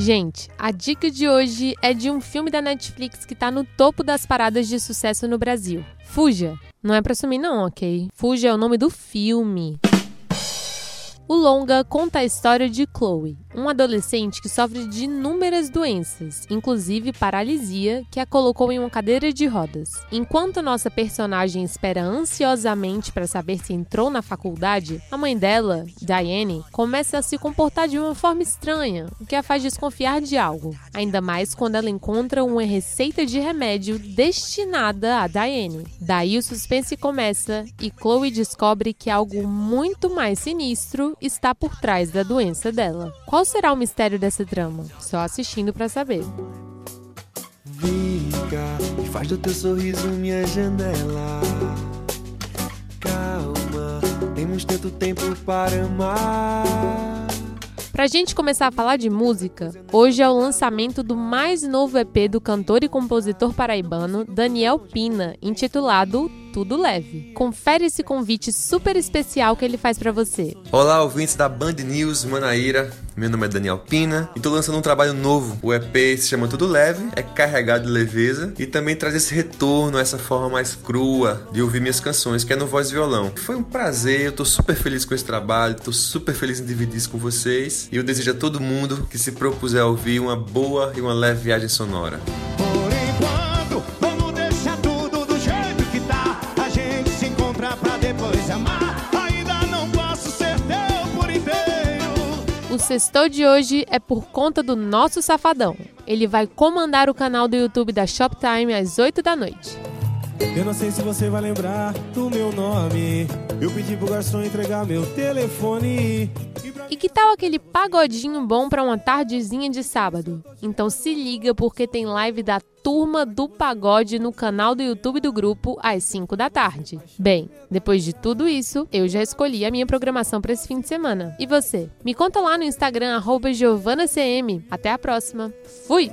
Gente, a dica de hoje é de um filme da Netflix que tá no topo das paradas de sucesso no Brasil. Fuja. Não é pra sumir não, ok? Fuja é o nome do filme. O longa conta a história de Chloe, um adolescente que sofre de inúmeras doenças, inclusive paralisia, que a colocou em uma cadeira de rodas. Enquanto nossa personagem espera ansiosamente para saber se entrou na faculdade, a mãe dela, Diane, começa a se comportar de uma forma estranha, o que a faz desconfiar de algo. Ainda mais quando ela encontra uma receita de remédio destinada a Diane. Daí o suspense começa e Chloe descobre que algo muito mais sinistro está por trás da doença dela. Qual será o mistério dessa trama? Só assistindo para saber. Fica e faz do teu sorriso minha janela. Calma, temos tanto tempo para amar. Pra gente começar a falar de música, hoje é o lançamento do mais novo EP do cantor e compositor paraibano Daniel Pina, intitulado tudo leve. Confere esse convite super especial que ele faz para você. Olá, ouvintes da Band News Manaíra. Meu nome é Daniel Pina e tô lançando um trabalho novo. O EP se chama Tudo Leve, é carregado de leveza e também traz esse retorno, essa forma mais crua de ouvir minhas canções, que é no voz e violão. Foi um prazer, eu tô super feliz com esse trabalho, tô super feliz em dividir isso com vocês e eu desejo a todo mundo que se propuser a ouvir uma boa e uma leve viagem sonora. Sextou de hoje é por conta do nosso safadão. Ele vai comandar o canal do YouTube da Shoptime às 8 da noite. Eu não sei se você vai lembrar do meu nome. Eu pedi pro garçom entregar meu telefone. E que tal aquele pagodinho bom para uma tardezinha de sábado? Então se liga porque tem live da Turma do Pagode no canal do YouTube do grupo às 5 da tarde. Bem, depois de tudo isso, eu já escolhi a minha programação para esse fim de semana. E você? Me conta lá no Instagram @giovanacm. Até a próxima. Fui.